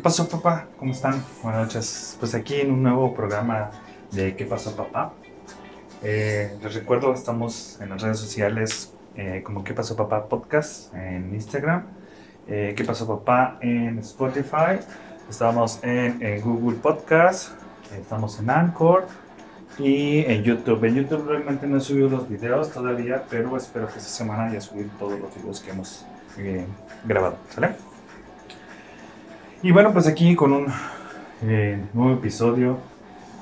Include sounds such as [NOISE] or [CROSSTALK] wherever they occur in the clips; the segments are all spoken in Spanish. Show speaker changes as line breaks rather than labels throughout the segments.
¿Qué pasó, papá? ¿Cómo están? Buenas noches. Pues aquí en un nuevo programa de ¿Qué pasó, papá? Eh, les recuerdo, estamos en las redes sociales eh, como ¿Qué pasó, papá? Podcast en Instagram. Eh, ¿Qué pasó, papá? En Spotify. Estamos en, Google Podcast. Estamos en Anchor. Y en YouTube. En YouTube realmente no he subido los videos todavía, pero espero que esta semana ya subir todos los videos que hemos grabado. ¿Sale? Y bueno, pues aquí con un eh, nuevo episodio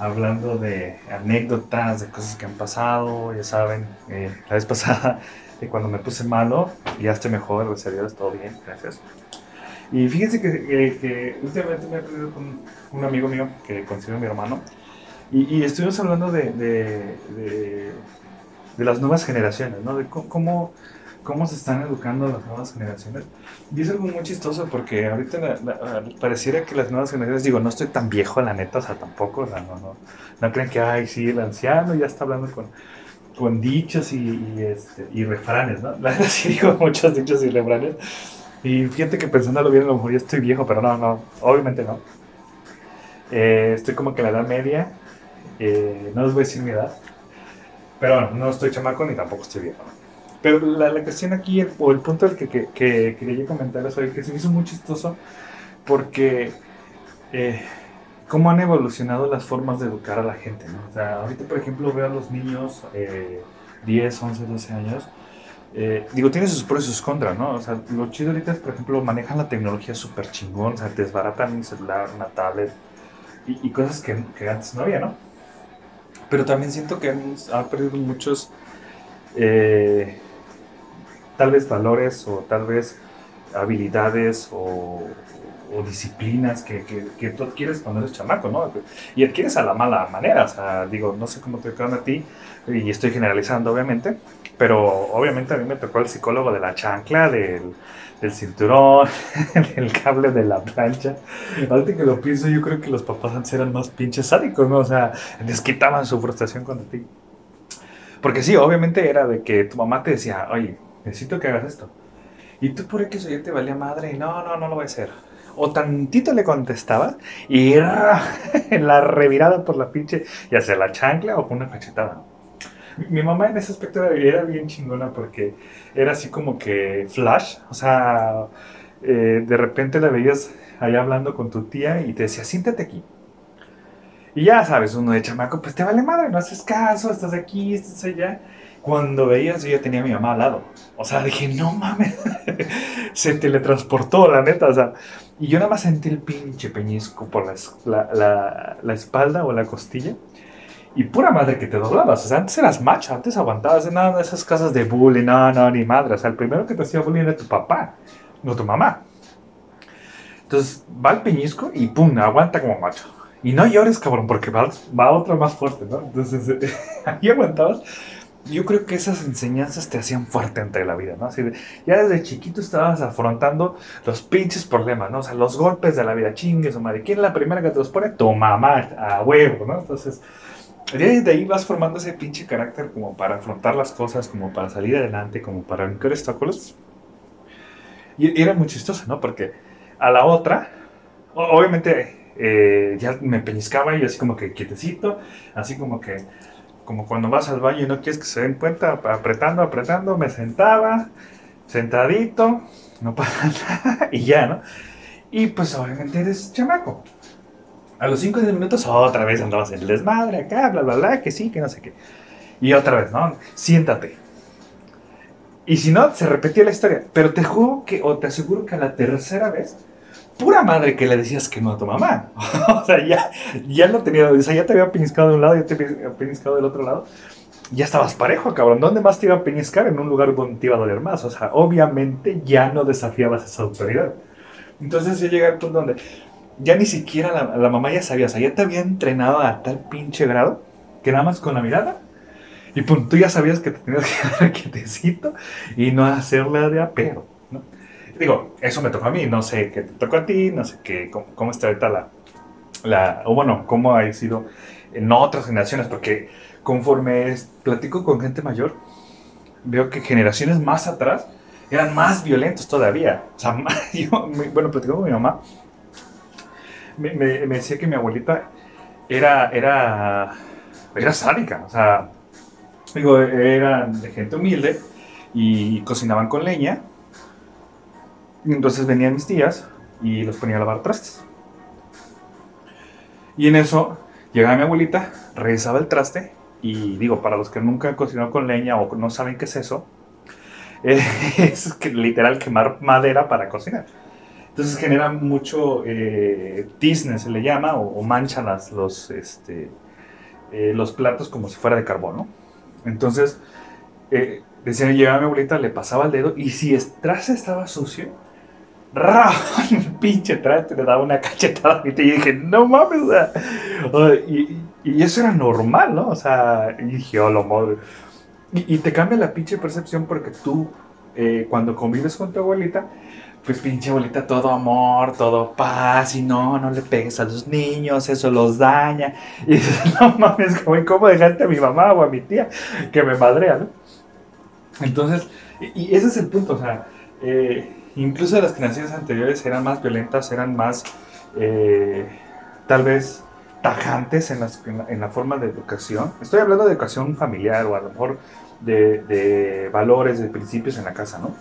hablando de anécdotas, de cosas que han pasado, ya saben, eh, la vez pasada de cuando me puse malo, ya estoy mejor, gracias a Dios, todo bien, gracias. Y fíjense que, que, últimamente me he reunido con un amigo mío que considero mi hermano, y, y estuvimos hablando de, de, de, de las nuevas generaciones, ¿no? De cómo, cómo se están educando las nuevas generaciones. Y es algo muy chistoso porque ahorita la, la, pareciera que las nuevas generaciones, digo, no estoy tan viejo, la neta, o sea, tampoco, o sea, no, no, no creen que, ay, sí, el anciano ya está hablando con, con dichos y, y, este, y refranes, ¿no? [LAUGHS] La verdad sí digo muchos dichos y refranes. Y fíjate que pensándolo bien, a lo mejor ya estoy viejo, pero no, no, obviamente no. Eh, estoy como que en la edad media, eh, no les voy a decir mi edad, pero bueno, no estoy chamaco ni tampoco estoy viejo. Pero la, la cuestión aquí, el, o el punto del que, que, que quería comentar es hoy, que se me hizo muy chistoso porque eh, cómo han evolucionado las formas de educar a la gente, ¿no? O sea, ahorita, por ejemplo, veo a los niños eh, 10, 11, 12 años, eh, digo, tiene sus pros y sus contras, ¿no? O sea, lo chido ahorita es, por ejemplo, manejan la tecnología súper chingón, o sea, desbaratan un celular, una tablet y, y cosas que, que, antes no había, ¿no? Pero también siento que han, han perdido muchos... Eh, tal vez valores o tal vez habilidades o, disciplinas que, que, tú adquieres cuando eres chamaco, ¿no? Y adquieres a la mala manera, o sea, digo, no sé cómo te tocaron a ti, y estoy generalizando, obviamente, pero obviamente a mí me tocó el psicólogo de la chancla, del, del cinturón, [LAUGHS] del cable de la plancha. Ahorita que lo pienso, yo creo que los papás antes eran más pinches sádicos, ¿no? O sea, les quitaban su frustración cuando ti. Porque sí, obviamente era de que tu mamá te decía, oye, necesito que hagas esto. Y tú por X o Y te valía madre no, no, no lo voy a hacer. O tantito le contestaba y [LAUGHS] en la revirada por la pinche, ya sea la chancla o con una cachetada. Mi mamá en ese aspecto era bien chingona porque era así como que flash, o sea, eh, de repente la veías allá hablando con tu tía y te decía, siéntate aquí. Y ya sabes, uno de chamaco, pues te vale madre, no haces caso, estás aquí, estás allá cuando veías, yo ya tenía a mi mamá al lado. O sea, dije, no mames, [LAUGHS] se teletransportó, la neta. O sea, y yo nada más sentí el pinche peñisco por la, la, la, la espalda o la costilla. Y pura madre que te doblabas. O sea, antes eras macho, antes aguantabas en nada de esas casas de bullying, no, no, ni madre. O sea, el primero que te hacía bullying era tu papá, no tu mamá. Entonces va el peñisco y pum, aguanta como macho. Y no llores, cabrón, porque va, va otra más fuerte, ¿no? Entonces, [LAUGHS] ahí aguantabas yo creo que esas enseñanzas te hacían fuerte entre la vida, ¿no? Así de, ya desde chiquito estabas afrontando los pinches problemas, ¿no? O sea, los golpes de la vida, chingues o madre. ¿Quién es la primera que te los pone? Tu mamá, a huevo, ¿no? Entonces, de ahí vas formando ese pinche carácter como para afrontar las cosas, como para salir adelante, como para brincar obstáculos. Y era muy chistoso, ¿no? Porque a la otra, obviamente, eh, ya me peñiscaba y así como que quietecito, así como que como cuando vas al baño y no quieres que se den cuenta, apretando, apretando, me sentaba, sentadito, no [LAUGHS] pasa nada, y ya, ¿no? Y pues obviamente eres chamaco. A los 5 o 10 minutos otra vez andabas en el desmadre acá, bla, bla, bla, que sí, que no sé qué. Y otra vez, ¿no? Siéntate. Y si no, se repetía la historia. Pero te juro que, o te aseguro que a la tercera vez pura madre que le decías que no a tu mamá. [LAUGHS] o sea, ya, ya lo tenía, o sea, ya te había piniscado de un lado, ya te había piniscado del otro lado. Ya estabas parejo, cabrón. ¿Dónde más te iba a piniscar? En un lugar donde te iba a doler más. O sea, obviamente ya no desafiabas esa autoridad. Entonces ya llega el punto donde ya ni siquiera la, mamá ya sabía, o sea, ya te había entrenado a tal pinche grado que nada más con la mirada y pum, tú ya sabías que te tenías que [LAUGHS] dar quietecito y no hacerla de apero digo, eso me tocó a mí, no sé qué te tocó a ti, no sé qué, cómo, cómo está ahorita la, la, o bueno, cómo ha sido en otras generaciones, porque conforme platico con gente mayor, veo que generaciones más atrás eran más violentos todavía. O sea, [LAUGHS] yo, bueno, platico con mi mamá me, me, me decía que mi abuelita era, era, era sádica, o sea, digo, eran de gente humilde y cocinaban con leña. Entonces venían mis tías y los ponía a lavar trastes. Y en eso llegaba mi abuelita, revisaba el traste y digo, para los que nunca han cocinado con leña o no saben qué es eso, [LAUGHS] es que, literal quemar madera para cocinar. Entonces genera mucho eh, se le llama, o, o mancha las, los, este, eh, los platos como si fuera de carbón, ¿no? Entonces, eh, decían, llegaba mi abuelita, le pasaba el dedo y si el traste estaba sucio, el [LAUGHS] pinche traste le daba una cachetada y dije, no mames, o sea, y, y, eso era normal, ¿no? O sea, y dije, oh, lo madre. Y, y, te cambia la pinche percepción porque tú, eh, cuando convives con tu abuelita, pues pinche abuelita, todo amor, todo paz, y no, no le pegues a los niños, eso los daña. Y dices, no mames, ¿cómo dejaste a mi mamá o a mi tía que me madrea, no? Entonces, y ese es el punto, o sea, eh, incluso las generaciones anteriores eran más violentas, eran más, eh, tal vez, tajantes en, la, forma de educación. Estoy hablando de educación familiar o a lo mejor de, valores, de principios en la casa, ¿no?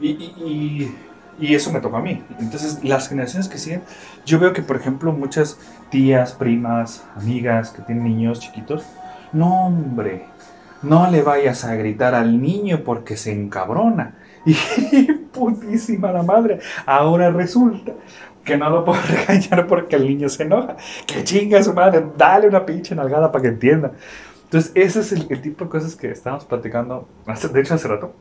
Y, eso me tocó a mí. Entonces, las generaciones que siguen, yo veo que, por ejemplo, muchas tías, primas, amigas que tienen niños chiquitos, no, hombre, no le vayas a gritar al niño porque se encabrona. [LAUGHS] Y putísima la madre, ahora resulta que no lo puedo [LAUGHS] regañar porque el niño se enoja. Que chinga su madre, dale una pinche nalgada para que entienda. Entonces, ese es el, tipo de cosas que estábamos platicando, de hecho, hace rato.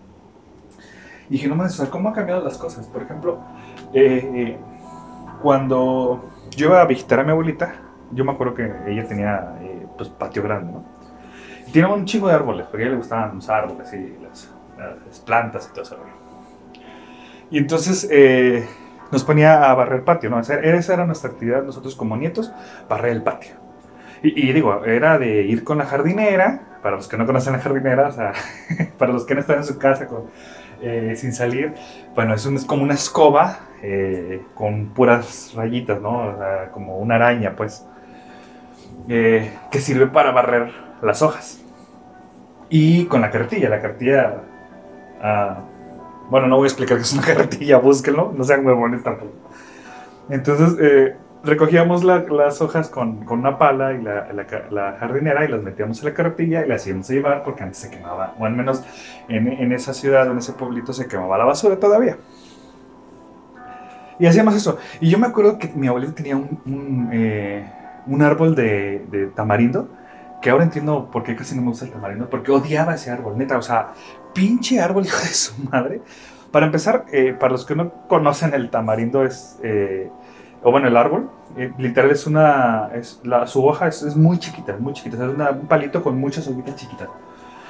Y dije, no mames, ¿cómo han cambiado las cosas? Por ejemplo, eh, cuando yo iba a visitar a mi abuelita, yo me acuerdo que ella tenía eh, pues patio grande, ¿no? Y tenía un chingo de árboles, porque a ella le gustaban los árboles y las, las plantas y todo eso. Y entonces eh, nos ponía a barrer el patio, ¿no? Esa, esa era nuestra actividad nosotros como nietos, barrer el patio. Y, digo, era de ir con la jardinera, para los que no conocen la jardinera, [LAUGHS] para los que no están en su casa eh, sin salir, bueno, es, un, como una escoba eh, con puras rayitas, ¿no? Como una araña, pues, que sirve para barrer las hojas. Y con la carretilla, la carretilla... Uh, bueno, no voy a explicar qué es una [LAUGHS] carretilla, búsquenlo, no sean huevones tampoco. Entonces, eh, recogíamos la, las hojas con, con, una pala y la, la, la, jardinera y las metíamos en la carretilla y las íbamos a llevar porque antes se quemaba, o al menos en, en esa ciudad, en ese pueblito se quemaba la basura todavía. Y hacíamos eso. Y yo me acuerdo que mi abuelito tenía un, un, eh, un árbol de, de, tamarindo, que ahora entiendo por qué casi no me gusta el tamarindo, porque odiaba ese árbol, neta, o sea, pinche árbol, [LAUGHS] hijo de su madre. Para empezar, eh, para los que no conocen el tamarindo es... Eh, o bueno, el árbol, eh, literal es una, es la, su hoja es, muy chiquita, muy chiquita, es una, un palito con muchas hojitas chiquitas.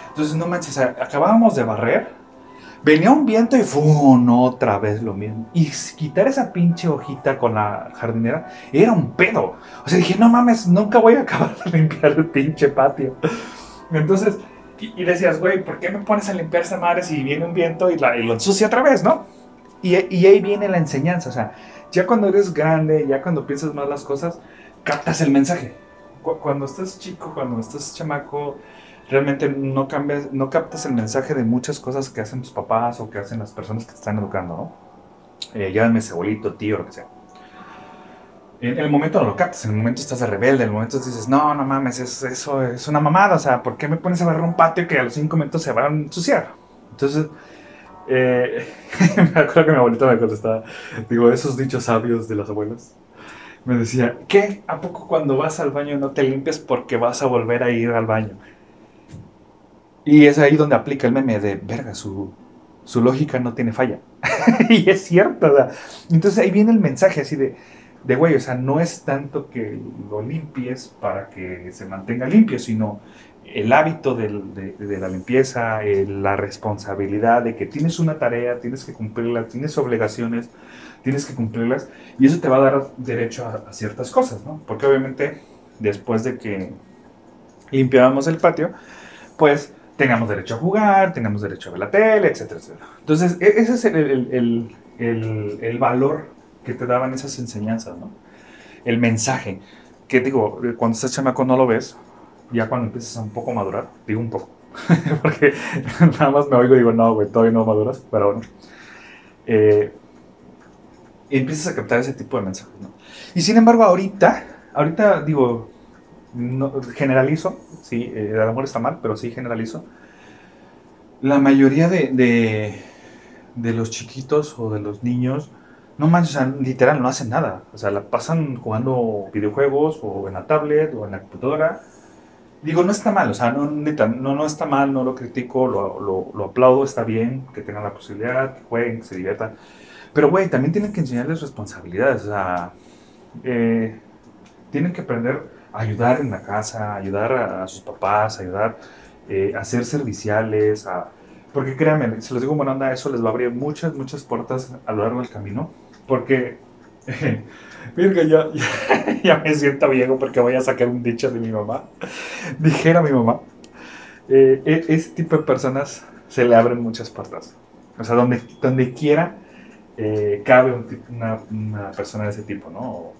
Entonces, no manches, acabábamos de barrer, venía un viento y ¡fum! otra vez lo mismo. Y quitar esa pinche hojita con la jardinera era un pedo. O sea, dije, no mames, nunca voy a [LAUGHS] acabar de limpiar el pinche patio. Entonces, y, decías, güey, ¿por qué me pones a limpiar esa madre si viene un viento y, la, y lo ensucia otra vez, no? Y, y ahí viene la enseñanza, o sea, ya cuando eres grande, ya cuando piensas más las cosas, captas el mensaje. Cuando estás chico, cuando estás chamaco, realmente no cambias, no captas el mensaje de muchas cosas que hacen tus papás o que hacen las personas que te están educando, ¿no? Eh, llámame abuelito, tío, lo que sea. En el momento no lo captas, en el momento estás de rebelde, en el momento dices, no, no mames, es, eso es una mamada, o sea, ¿por qué me pones a barrer un patio que a los cinco minutos se va a ensuciar? Entonces, eh, [LAUGHS] me acuerdo que mi abuelita me contestaba, digo, esos dichos sabios de las abuelas. Me decía, ¿qué? ¿A poco cuando vas al baño no te limpias porque vas a volver a ir al baño? Y es ahí donde aplica el meme de, verga, su, su lógica no tiene falla. [LAUGHS] y es cierto, ¿verdad? Entonces ahí viene el mensaje así de, de, güey, o sea, no es tanto que lo limpies para que se mantenga limpio, sino el hábito de, de, la limpieza, la responsabilidad de que tienes una tarea, tienes que cumplirla, tienes obligaciones, tienes que cumplirlas, y eso te va a dar derecho a, a ciertas cosas, ¿no? Porque obviamente después de que limpiábamos el patio, pues tengamos derecho a jugar, tengamos derecho a ver la tele, etcétera, etcétera. Entonces, e, ese es el, el, el, el valor que te daban esas enseñanzas, ¿no? El mensaje, que digo, cuando estás chamaco no lo ves, ya cuando empiezas a un poco madurar, digo un poco, [LAUGHS] porque nada más me oigo y digo, no, güey, todavía no maduras, pero bueno. Eh, y empiezas a captar ese tipo de mensajes, ¿no? Y sin embargo, ahorita, ahorita digo, no, generalizo, sí, eh, el amor está mal, pero sí generalizo. La mayoría de, de, de los chiquitos o de los niños, no manches, o sea, literal, no hacen nada. O sea, la pasan jugando videojuegos o en la tablet o en la computadora. Digo, no está mal, o sea, no, no, no está mal, no lo critico, lo, lo, lo aplaudo, está bien, que tengan la posibilidad, que jueguen, que se diviertan. Pero, güey, también tienen que enseñarles responsabilidades, o sea, eh, tienen que aprender a ayudar en la casa, ayudar a, a sus papás, ayudar eh, a ser serviciales, a, porque créanme, si les digo buena onda, eso les va a abrir muchas, muchas puertas a lo largo del camino. Porque, [LAUGHS] que ya, ya, [LAUGHS] ya, me siento viejo porque voy a sacar un dicho de mi mamá. Dijera mi mamá, eh, e, ese tipo de personas se le abren muchas puertas. O sea, donde, donde quiera eh, cabe un, una, una, persona de ese tipo, ¿no?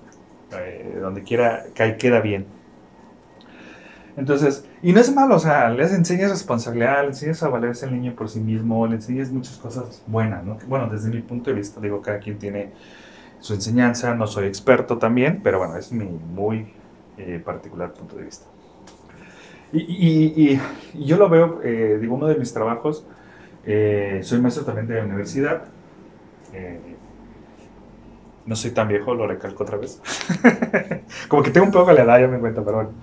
Eh, donde quiera cae, queda bien. Entonces, y no es malo, o sea, les enseñas responsabilidad, le enseñas a valerse el niño por sí mismo, le enseñas muchas cosas buenas, ¿no? Bueno, desde mi punto de vista, digo, cada quien tiene su enseñanza, no soy experto también, pero bueno, es mi muy eh, particular punto de vista. Y, y, y yo lo veo, eh, digo, uno de mis trabajos, eh, soy maestro también de universidad, eh, no soy tan viejo, lo recalco otra vez. [LAUGHS] Como que tengo un poco la edad, ya me cuento, pero bueno.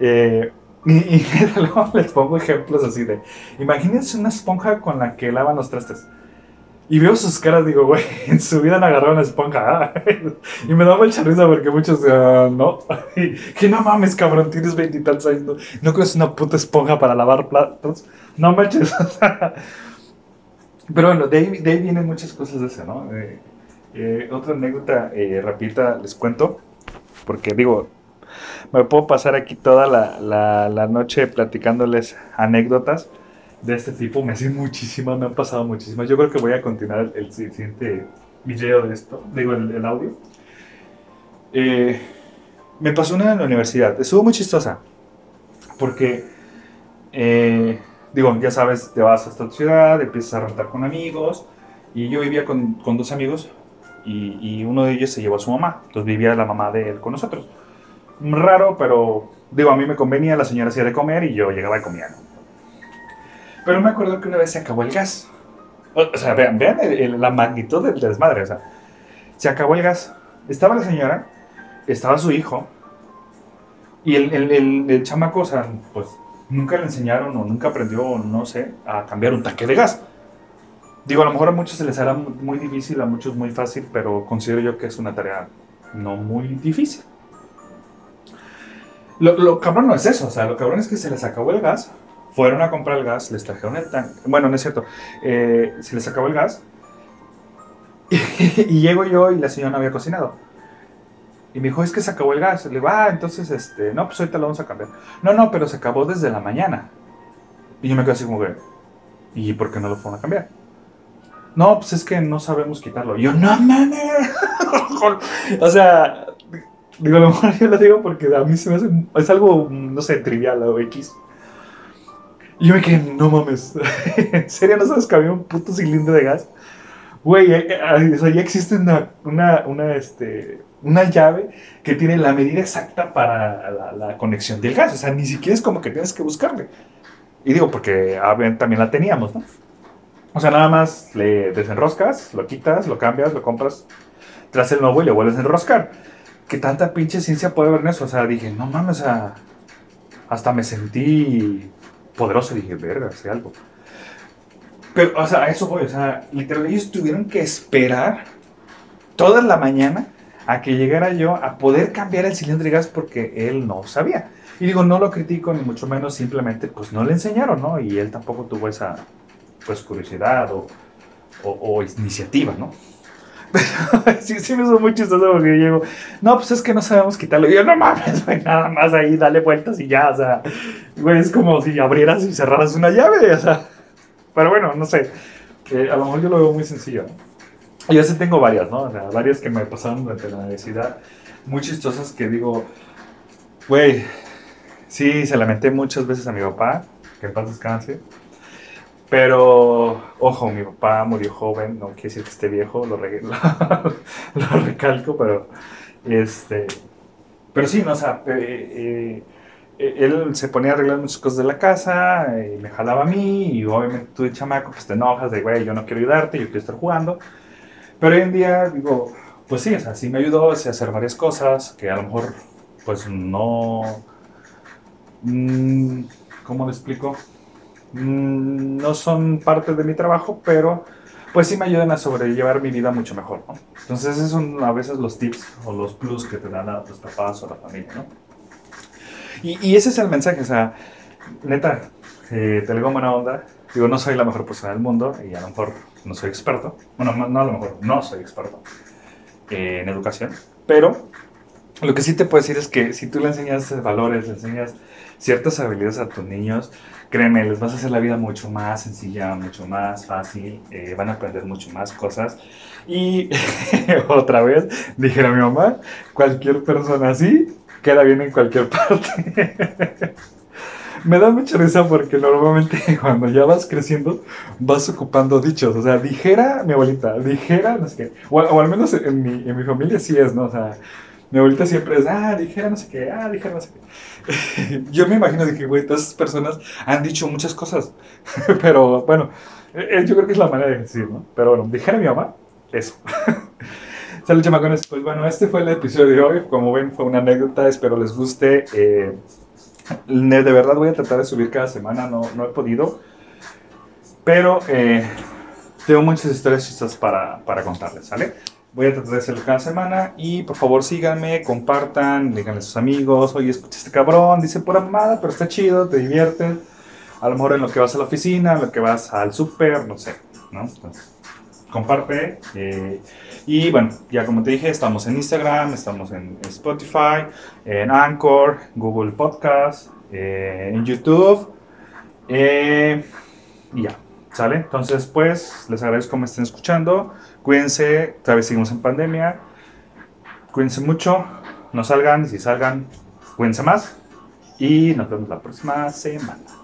Eh, [LAUGHS] y, [LAUGHS] luego les pongo ejemplos así de, imagínense una esponja con la que lavan los trastes. Y veo sus caras, digo, güey, [LAUGHS] en su vida han agarrado una esponja. y me da mucha risa porque muchos, uh, no. que no mames, cabrón, tienes veintitantos años. No, no crees una puta esponja para lavar platos. No manches. Pero bueno, de ahí, de ahí, vienen muchas cosas de eso, ¿no? Eh, eh, otra anécdota eh, rapidita les cuento. Porque digo, me puedo pasar aquí toda la, la, la, noche platicándoles anécdotas de este tipo. Me hacen muchísimas, me han pasado muchísimas. Yo creo que voy a continuar el, siguiente video de esto, digo, el, el audio. Eh, me pasó una en la universidad. Estuvo muy chistosa. Porque, eh, digo, ya sabes, te vas a esta ciudad, empiezas a rentar con amigos. Y yo vivía con, con dos amigos. Y, y uno de ellos se llevó a su mamá. Entonces vivía la mamá de él con nosotros raro, pero digo, a mí me convenía, la señora hacía de comer y yo llegaba y comía. Pero me acuerdo que una vez se acabó el gas. O sea, vean, vean el, el, la magnitud del desmadre. O sea, se acabó el gas. Estaba la señora, estaba su hijo, y el, el, el, chamaco, o sea, pues nunca le enseñaron o nunca aprendió, no sé, a cambiar un tanque de gas. Digo, a lo mejor a muchos se les hará muy difícil, a muchos muy fácil, pero considero yo que es una tarea no muy difícil. Lo, lo, cabrón no es eso, o sea, lo cabrón es que se les acabó el gas, fueron a comprar el gas, les trajeron el tanque, bueno, no es cierto, eh, se les acabó el gas, y, [LAUGHS] y, llego yo y la señora no había cocinado. Y me dijo, es que se acabó el gas. Le digo, ah, entonces, este, no, pues ahorita lo vamos a cambiar. No, no, pero se acabó desde la mañana. Y yo me quedé así como que, ¿y por qué no lo fueron a cambiar? No, pues es que no sabemos quitarlo. Y yo, no mames. [LAUGHS] o sea, Digo, a lo mejor [LAUGHS] yo lo digo porque a mí se me hace. Es algo, no sé, trivial o X. Y yo me quedé, no mames. [LAUGHS] ¿En serio no sabes que había un puto cilindro de gas? Güey, eh, eh, o sea, ya existe una, una, una, este, una llave que tiene la medida exacta para la, la, conexión del gas. O sea, ni siquiera es como que tienes que buscarle. Y digo, porque también la teníamos, ¿no? O sea, nada más le desenroscas, lo quitas, lo cambias, lo compras, tras el nuevo y le vuelves a enroscar que tanta pinche ciencia puede haber en eso. O sea, dije, no mames, o hasta me sentí poderoso. Dije, verga, sé algo. Pero, o sea, eso voy. O sea, literalmente ellos tuvieron que esperar toda la mañana a que llegara yo a poder cambiar el cilindro de gas porque él no sabía. Y digo, no lo critico ni mucho menos, simplemente pues no le enseñaron, ¿no? Y él tampoco tuvo esa pues curiosidad o, o iniciativa, ¿no? [LAUGHS] sí, sí me hizo muy chistoso porque yo llego, no, pues es que no sabemos quitarlo. Y yo, no mames, güey, nada más ahí, dale vueltas y ya, o sea, güey, es como si abrieras y cerraras una llave, o sea. Pero bueno, no sé, a lo mejor yo lo veo muy sencillo. yo sí tengo varias, ¿no? O sea, varias que me pasaron durante la universidad, muy chistosas que digo, güey, sí, se lamenté muchas veces a mi papá, que en paz descanse. Pero, ojo, mi papá murió joven, no quiere decir que esté viejo, lo, re- [LAUGHS] lo recalco, pero, este, pero sí, no, o sea, eh, eh, él se ponía a arreglar muchas cosas de la casa, y me jalaba a mí, y obviamente tú de chamaco, pues te enojas de, güey, yo no quiero ayudarte, yo quiero estar jugando. Pero hoy en día, digo, pues sí, o sea, sí me ayudó, sé hacer varias cosas que a lo mejor, pues no. mm, ¿Cómo le explico? Mm, No son parte de mi trabajo, pero pues sí me ayudan a sobrellevar mi vida mucho mejor, ¿no? Entonces, esos son a veces los tips o los plus que te dan a tus papás o a la familia, ¿no? Y, y ese es el mensaje, o sea, neta, eh, te digo buena onda. Digo, no soy la mejor persona del mundo y a lo mejor no soy experto. Bueno, no, a lo mejor, no soy experto eh, en educación. Pero lo que sí te puedo decir es que si tú le enseñas valores, le enseñas ciertas habilidades a tus niños, créeme, les vas a hacer la vida mucho más sencilla, mucho más fácil, eh, van a aprender mucho más cosas. Y [LAUGHS] otra vez, dijera mi mamá, cualquier persona así queda bien en cualquier [LAUGHS] parte. Me da mucha risa porque normalmente [LAUGHS] cuando ya vas creciendo vas ocupando dichos. O sea, dijera mi abuelita, dijera, no sé qué. O, o al menos en mi, en mi familia sí es, ¿no? O sea, mi abuelita siempre es, ah, dijera no sé qué, ah, dijera no sé qué. [LAUGHS] Yo me imagino de que, güey, todas esas personas han dicho muchas cosas. [LAUGHS] Pero bueno, eh, yo creo que es la manera de decir, ¿no? Pero bueno, dijera mi mamá, eso. [LAUGHS] Salud, chamacones. Pues bueno, este fue el episodio de hoy. Como ven, fue una anécdota. Espero les guste. Eh, de verdad voy a tratar de subir cada semana. No, no he podido. Pero eh, tengo muchas historias chistosas para, para contarles, ¿sale? Voy a tratar de hacerlo cada semana. Y por favor síganme, compartan, díganle a sus amigos. Oye, escucha este cabrón, dice pura mamada, pero está chido, te diviertes. A lo mejor en lo que vas a la oficina, en lo que vas al súper, no sé, ¿no? Comparte. eh, y bueno, ya como te dije, estamos en Instagram, estamos en Spotify, en Anchor, Google Podcast, eh, en YouTube. eh, y ya, ¿sale? Entonces, pues, les agradezco que me estén escuchando. Cuídense, vez seguimos en pandemia. Cuídense mucho, no salgan, si salgan, cuídense más. Y nos vemos la próxima semana.